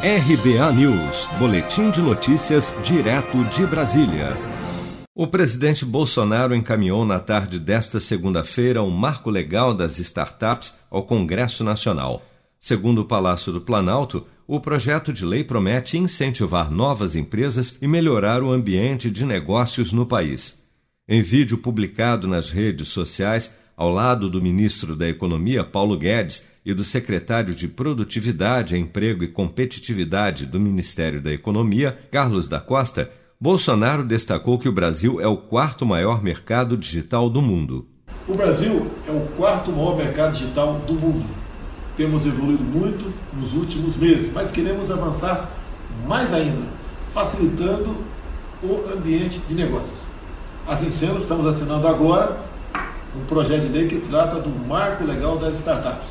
RBA News, Boletim de Notícias, direto de Brasília. O presidente Bolsonaro encaminhou na tarde desta segunda-feira um marco legal das startups ao Congresso Nacional. Segundo o Palácio do Planalto, o projeto de lei promete incentivar novas empresas e melhorar o ambiente de negócios no país. Em vídeo publicado nas redes sociais, ao lado do ministro da Economia, Paulo Guedes, e do secretário de Produtividade, Emprego e Competitividade do Ministério da Economia, Carlos da Costa, Bolsonaro destacou que o Brasil é o quarto maior mercado digital do mundo. O Brasil é o quarto maior mercado digital do mundo. Temos evoluído muito nos últimos meses, mas queremos avançar mais ainda, facilitando o ambiente de negócio. Assim sendo, estamos assinando agora um projeto de lei que trata do marco legal das startups.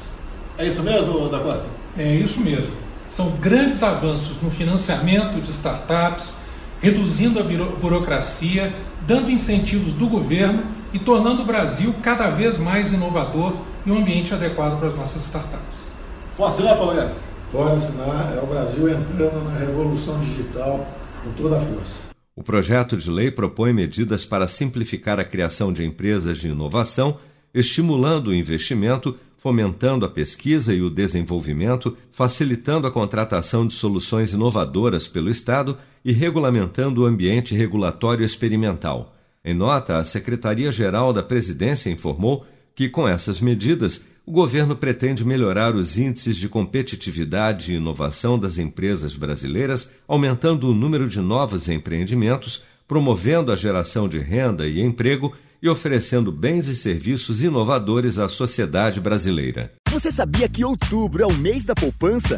É isso mesmo, da Costa? É isso mesmo. São grandes avanços no financiamento de startups, reduzindo a burocracia, dando incentivos do governo e tornando o Brasil cada vez mais inovador e um ambiente adequado para as nossas startups. Posso assinar, Paulo Guedes? Pode assinar. É o Brasil entrando na revolução digital com toda a força. O projeto de lei propõe medidas para simplificar a criação de empresas de inovação, estimulando o investimento, fomentando a pesquisa e o desenvolvimento, facilitando a contratação de soluções inovadoras pelo Estado e regulamentando o ambiente regulatório experimental. Em nota, a Secretaria-Geral da Presidência informou que, com essas medidas, o governo pretende melhorar os índices de competitividade e inovação das empresas brasileiras, aumentando o número de novos empreendimentos, promovendo a geração de renda e emprego e oferecendo bens e serviços inovadores à sociedade brasileira. Você sabia que outubro é o mês da poupança?